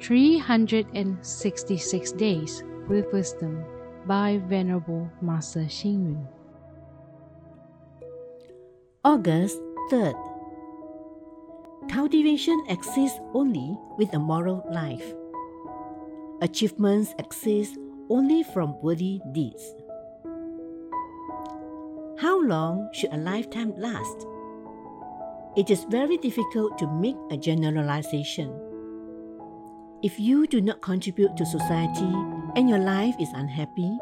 366 Days with Wisdom by Venerable Master Xing Yun. August 3rd. Cultivation exists only with a moral life. Achievements exist only from worthy deeds. How long should a lifetime last? It is very difficult to make a generalization. If you do not contribute to society and your life is unhappy,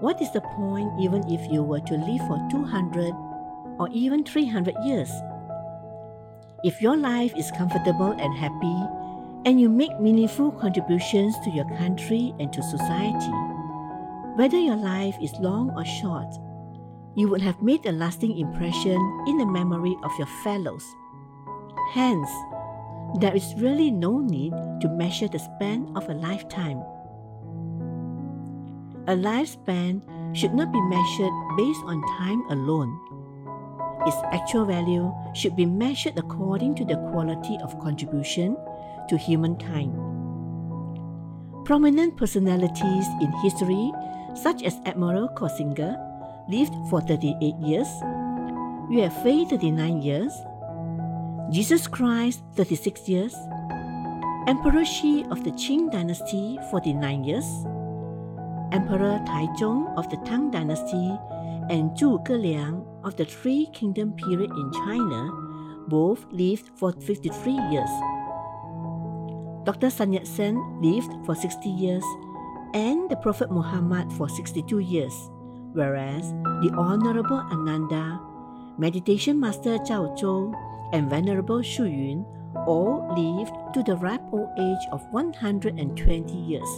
what is the point even if you were to live for 200 or even 300 years? If your life is comfortable and happy, and you make meaningful contributions to your country and to society, whether your life is long or short, you would have made a lasting impression in the memory of your fellows. Hence, there is really no need to measure the span of a lifetime. A lifespan should not be measured based on time alone. Its actual value should be measured according to the quality of contribution to humankind. Prominent personalities in history, such as Admiral Koxinga, lived for 38 years, Yue Fei 39 years, Jesus Christ 36 years, Emperor Shi of the Qin dynasty 49 years, Emperor Taizong of the Tang dynasty, and Zhuge Liang of the Three Kingdom period in China both lived for 53 years. Dr. Sun Yat-sen lived for 60 years and the Prophet Muhammad for 62 years, whereas the Honorable Ananda, Meditation Master Zhao Zhou, and Venerable Xu Yun all lived to the ripe old age of 120 years.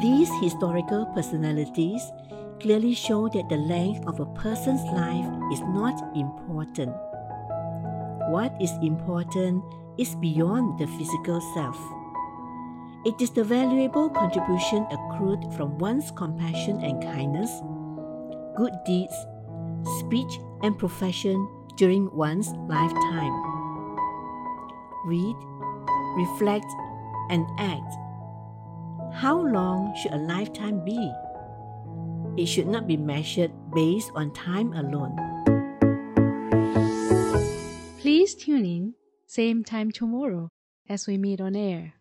These historical personalities clearly show that the length of a person's life is not important. What is important is beyond the physical self. It is the valuable contribution accrued from one's compassion and kindness, good deeds, speech, and profession during one's lifetime. Read, reflect, and act. How long should a lifetime be? It should not be measured based on time alone. Please tune in, same time tomorrow as we meet on air.